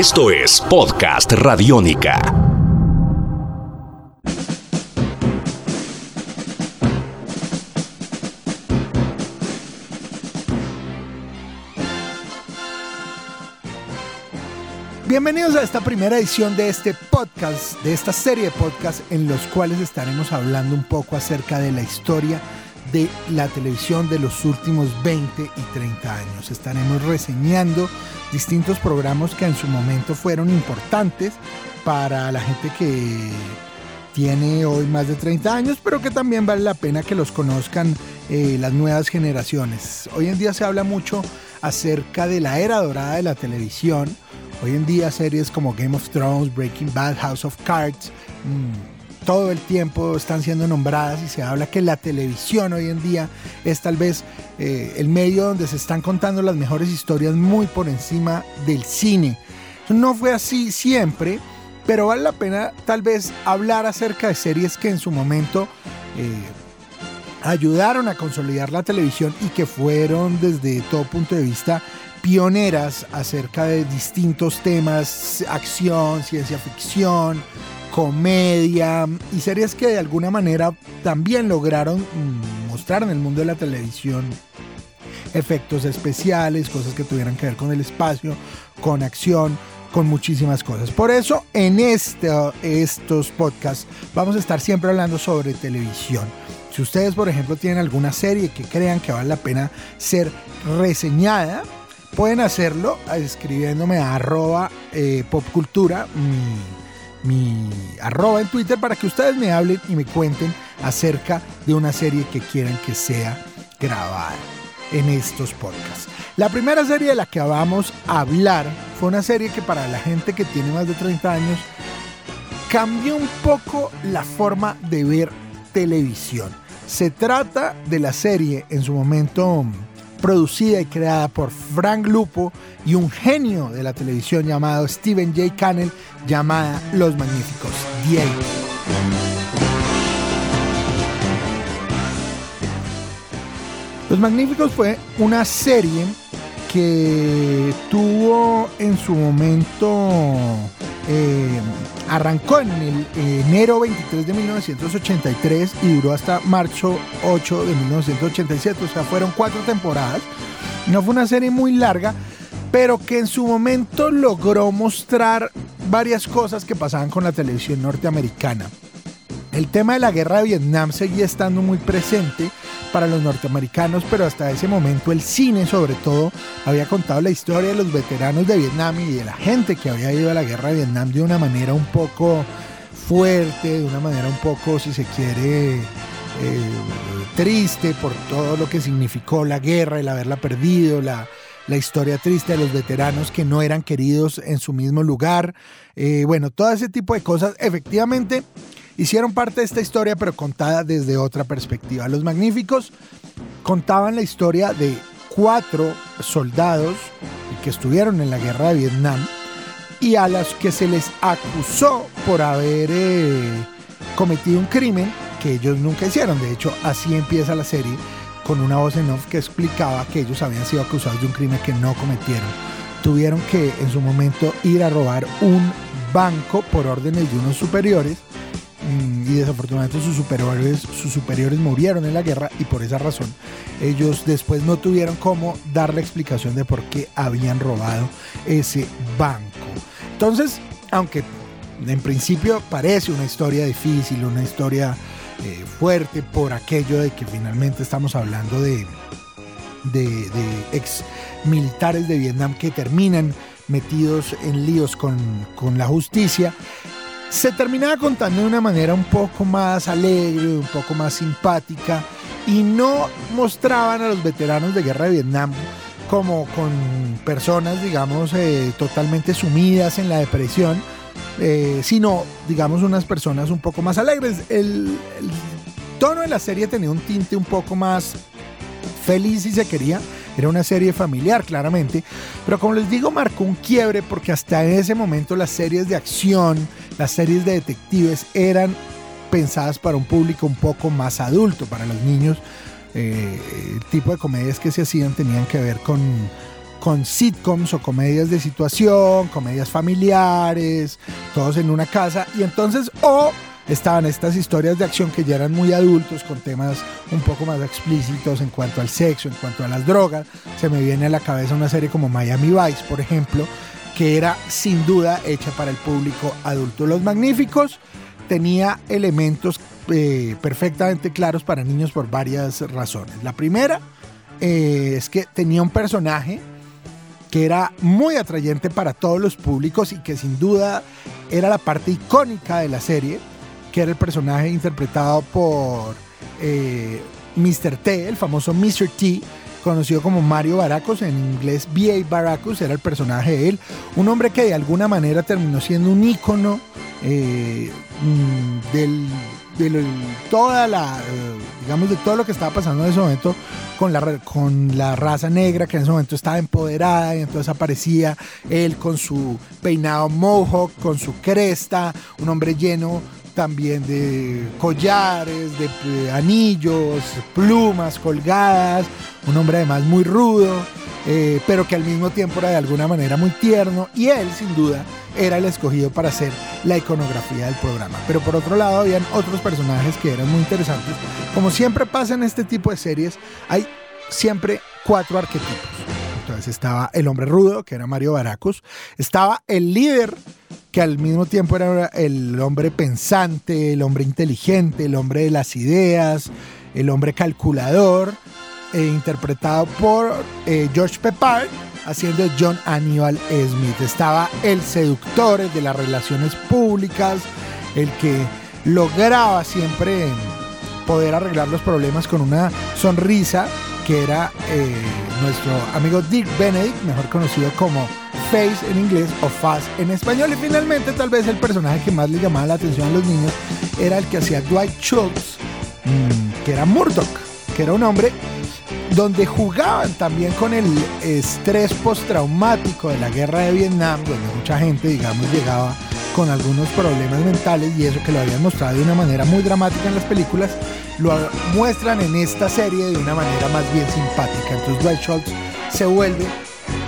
Esto es Podcast Radiónica. Bienvenidos a esta primera edición de este podcast, de esta serie de podcasts en los cuales estaremos hablando un poco acerca de la historia de la televisión de los últimos 20 y 30 años. Estaremos reseñando distintos programas que en su momento fueron importantes para la gente que tiene hoy más de 30 años, pero que también vale la pena que los conozcan eh, las nuevas generaciones. Hoy en día se habla mucho acerca de la era dorada de la televisión. Hoy en día series como Game of Thrones, Breaking Bad, House of Cards, mmm, todo el tiempo están siendo nombradas y se habla que la televisión hoy en día es tal vez eh, el medio donde se están contando las mejores historias muy por encima del cine. No fue así siempre, pero vale la pena tal vez hablar acerca de series que en su momento eh, ayudaron a consolidar la televisión y que fueron desde todo punto de vista pioneras acerca de distintos temas, acción, ciencia ficción, comedia y series que de alguna manera también lograron mm, mostrar en el mundo de la televisión efectos especiales, cosas que tuvieran que ver con el espacio, con acción, con muchísimas cosas. Por eso en este, estos podcasts vamos a estar siempre hablando sobre televisión. Si ustedes, por ejemplo, tienen alguna serie que crean que vale la pena ser reseñada, pueden hacerlo escribiéndome a arroba eh, popcultura, mi arroba en Twitter para que ustedes me hablen y me cuenten acerca de una serie que quieran que sea grabada en estos podcasts. La primera serie de la que vamos a hablar fue una serie que para la gente que tiene más de 30 años cambió un poco la forma de ver televisión. Se trata de la serie en su momento producida y creada por Frank Lupo y un genio de la televisión llamado Steven J. Cannell, llamada Los Magníficos. The Los Magníficos fue una serie que tuvo en su momento eh, arrancó en el enero 23 de 1983 y duró hasta marzo 8 de 1987, o sea, fueron cuatro temporadas. No fue una serie muy larga, pero que en su momento logró mostrar varias cosas que pasaban con la televisión norteamericana. El tema de la guerra de Vietnam seguía estando muy presente para los norteamericanos, pero hasta ese momento el cine sobre todo había contado la historia de los veteranos de Vietnam y de la gente que había ido a la guerra de Vietnam de una manera un poco fuerte, de una manera un poco, si se quiere, eh, triste por todo lo que significó la guerra, el haberla perdido, la, historia triste de los veteranos que no eran queridos en su mismo lugar. Eh, bueno, todo ese tipo de cosas. Efectivamente, hicieron parte de esta historia, pero contada desde otra perspectiva. Los Magníficos contaban la historia de cuatro soldados que estuvieron en la guerra de Vietnam y a los que se les acusó por haber eh, cometido un crimen que ellos nunca hicieron. De hecho, así empieza la serie con una voz en off que explicaba que ellos habían sido acusados de un crimen que no cometieron. Tuvieron que en su momento ir a robar un banco por órdenes de unos superiores y desafortunadamente sus superiores, sus superiores murieron en la guerra y por esa razón ellos después no tuvieron cómo dar la explicación de por qué habían robado ese banco. Entonces, aunque en principio parece una historia difícil, una historia eh, fuerte por aquello de que finalmente estamos hablando de, de, de ex militares de Vietnam que terminan metidos en líos con, con la justicia, se terminaba contando de una manera un poco más alegre, un poco más simpática y no mostraban a los veteranos de guerra de Vietnam como con personas, digamos, eh, totalmente sumidas en la depresión, eh, sino, digamos, unas personas un poco más alegres. El, el tono de la serie tenía un tinte un poco más feliz si se quería. Era una serie familiar, claramente. Pero como les digo, marcó un quiebre porque hasta ese momento las series de acción, las series de detectives eran pensadas para un público un poco más adulto, para los niños. Eh, el tipo de comedias que se hacían tenían que ver con, con sitcoms o comedias de situación, comedias familiares, todos en una casa. Y entonces, o estaban estas historias de acción que ya eran muy adultos, con temas un poco más explícitos en cuanto al sexo, en cuanto a las drogas. Se me viene a la cabeza una serie como Miami Vice, por ejemplo, que era sin duda hecha para el público adulto. Los Magníficos tenía elementos eh, perfectamente claros para niños por varias razones. La primera eh, es que tenía un personaje que era muy atrayente para todos los públicos y que sin duda era la parte icónica de la serie, que era el personaje interpretado por eh, Mr. T, el famoso Mr. T, conocido como Mario Baracus, en inglés B.A. Baracus, era el personaje de él, un hombre que de alguna manera terminó siendo un ícono eh, mm, del, de toda la, eh, digamos, de todo lo que estaba pasando en ese momento con la, con la raza negra que en ese momento estaba empoderada y entonces aparecía él con su peinado mohawk, con su cresta, un hombre lleno también de collares, de eh, anillos, plumas colgadas, un hombre además muy rudo, eh, pero que al mismo tiempo era de alguna manera muy tierno y él sin duda era el escogido para hacer la iconografía del programa. Pero por otro lado habían otros personajes que eran muy interesantes. Como siempre pasa en este tipo de series, hay siempre cuatro arquetipos. Entonces estaba el hombre rudo, que era Mario Baracus, estaba el líder que al mismo tiempo era el hombre pensante, el hombre inteligente, el hombre de las ideas, el hombre calculador, e interpretado por eh, George Peppard, haciendo John Aníbal Smith. Estaba el seductor, de las relaciones públicas, el que lograba siempre poder arreglar los problemas con una sonrisa, que era eh, nuestro amigo Dick Benedict, mejor conocido como Face en inglés o Faz en español. Y finalmente, tal vez el personaje que más le llamaba la atención a los niños era el que hacía Dwight Schultz, mm, que era Murdoch, que era un hombre donde jugaban también con el estrés postraumático de la guerra de Vietnam, donde mucha gente, digamos, llegaba con algunos problemas mentales y eso que lo habían mostrado de una manera muy dramática en las películas, lo muestran en esta serie de una manera más bien simpática. Entonces Dwight Schultz se vuelve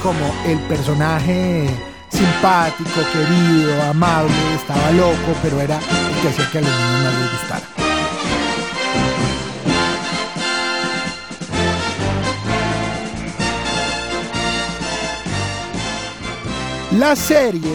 como el personaje simpático, querido, amable, estaba loco, pero era el que hacía que a los niños más les gustara. La serie,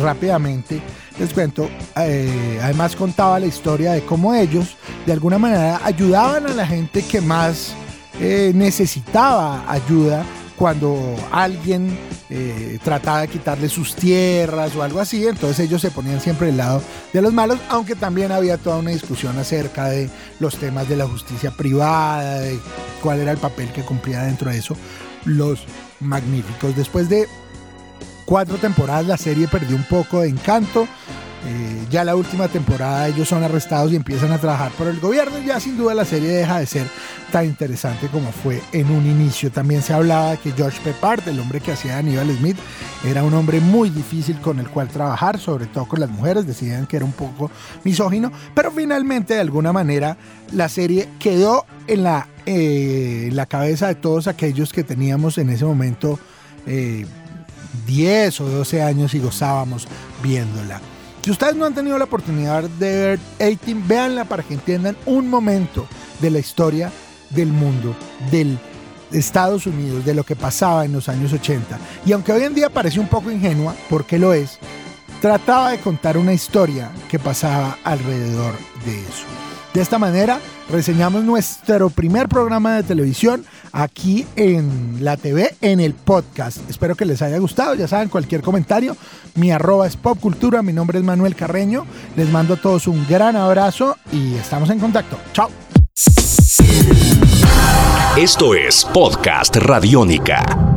rápidamente, les cuento, eh, además contaba la historia de cómo ellos de alguna manera ayudaban a la gente que más eh, necesitaba ayuda cuando alguien eh, trataba de quitarle sus tierras o algo así, entonces ellos se ponían siempre del lado de los malos, aunque también había toda una discusión acerca de los temas de la justicia privada, de cuál era el papel que cumplía dentro de eso los magníficos. Después de cuatro temporadas la serie perdió un poco de encanto. Eh, ya la última temporada ellos son arrestados y empiezan a trabajar por el gobierno y ya sin duda la serie deja de ser tan interesante como fue en un inicio. También se hablaba que George Peppard, el hombre que hacía Aníbal Smith, era un hombre muy difícil con el cual trabajar, sobre todo con las mujeres, decían que era un poco misógino, pero finalmente de alguna manera la serie quedó en la, eh, la cabeza de todos aquellos que teníamos en ese momento 10 eh, o 12 años y gozábamos viéndola. Si ustedes no han tenido la oportunidad de ver 18, véanla para que entiendan un momento de la historia del mundo, del Estados Unidos, de lo que pasaba en los años 80. Y aunque hoy en día parece un poco ingenua, porque lo es, trataba de contar una historia que pasaba alrededor de eso. De esta manera, reseñamos nuestro primer programa de televisión aquí en la TV, en el podcast. Espero que les haya gustado. Ya saben, cualquier comentario, mi arroba es popcultura, mi nombre es Manuel Carreño. Les mando a todos un gran abrazo y estamos en contacto. Chao. Esto es Podcast Radiónica.